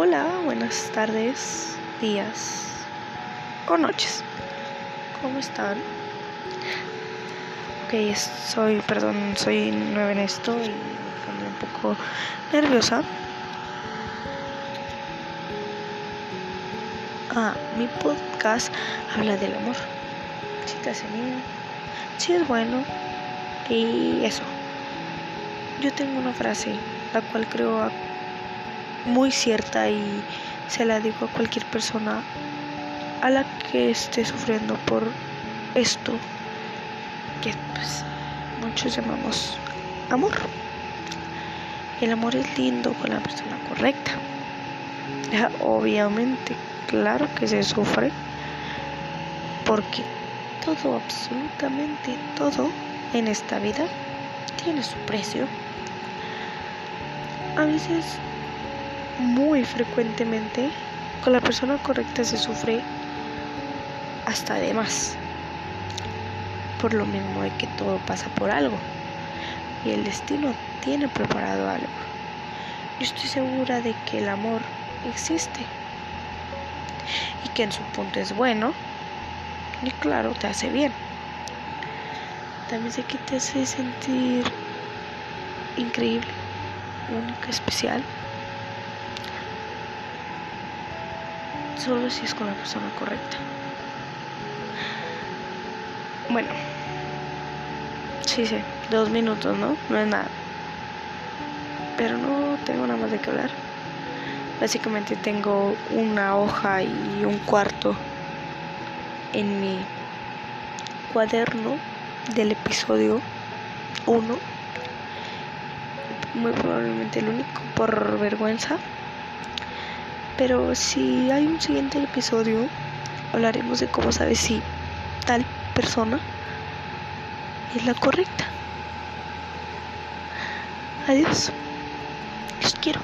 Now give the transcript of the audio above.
Hola, buenas tardes, días o noches. ¿Cómo están? Ok, soy, perdón, soy nueva en esto y me un poco nerviosa. Ah, mi podcast habla del amor. Si te hace bien, si es bueno y eso. Yo tengo una frase, la cual creo muy cierta y se la digo a cualquier persona a la que esté sufriendo por esto que pues muchos llamamos amor. El amor es lindo con la persona correcta. Obviamente, claro que se sufre porque todo, absolutamente todo en esta vida tiene su precio. A veces, muy frecuentemente, con la persona correcta se sufre hasta de más. Por lo mismo de que todo pasa por algo. Y el destino tiene preparado algo. Yo estoy segura de que el amor existe. Y que en su punto es bueno. Y claro, te hace bien. También sé que te hace sentir increíble única, especial. Solo si es con la persona correcta. Bueno, sí, sí, dos minutos, ¿no? No es nada. Pero no tengo nada más de qué hablar. Básicamente tengo una hoja y un cuarto en mi cuaderno del episodio 1 muy probablemente el único por vergüenza. Pero si hay un siguiente episodio, hablaremos de cómo sabes si tal persona es la correcta. Adiós. Los quiero.